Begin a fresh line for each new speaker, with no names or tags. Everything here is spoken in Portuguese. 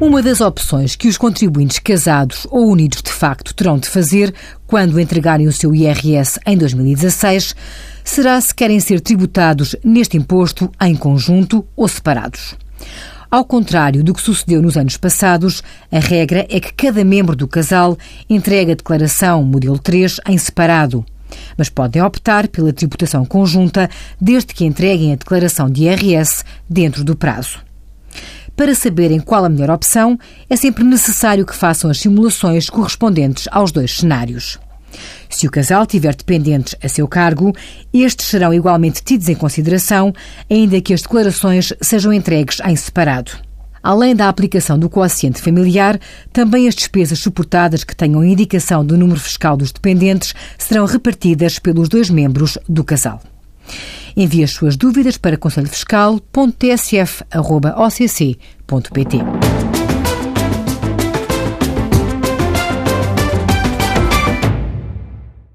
Uma das opções que os contribuintes casados ou unidos de facto terão de fazer quando entregarem o seu IRS em 2016 será se querem ser tributados neste imposto em conjunto ou separados. Ao contrário do que sucedeu nos anos passados, a regra é que cada membro do casal entrega a declaração modelo 3 em separado. Mas podem optar pela tributação conjunta desde que entreguem a declaração de IRS dentro do prazo. Para saberem qual a melhor opção, é sempre necessário que façam as simulações correspondentes aos dois cenários. Se o casal tiver dependentes a seu cargo, estes serão igualmente tidos em consideração, ainda que as declarações sejam entregues em separado. Além da aplicação do quociente familiar, também as despesas suportadas que tenham indicação do número fiscal dos dependentes serão repartidas pelos dois membros do casal. Envie as suas dúvidas para conselhofiscal.tsf.occ.pt público.pt.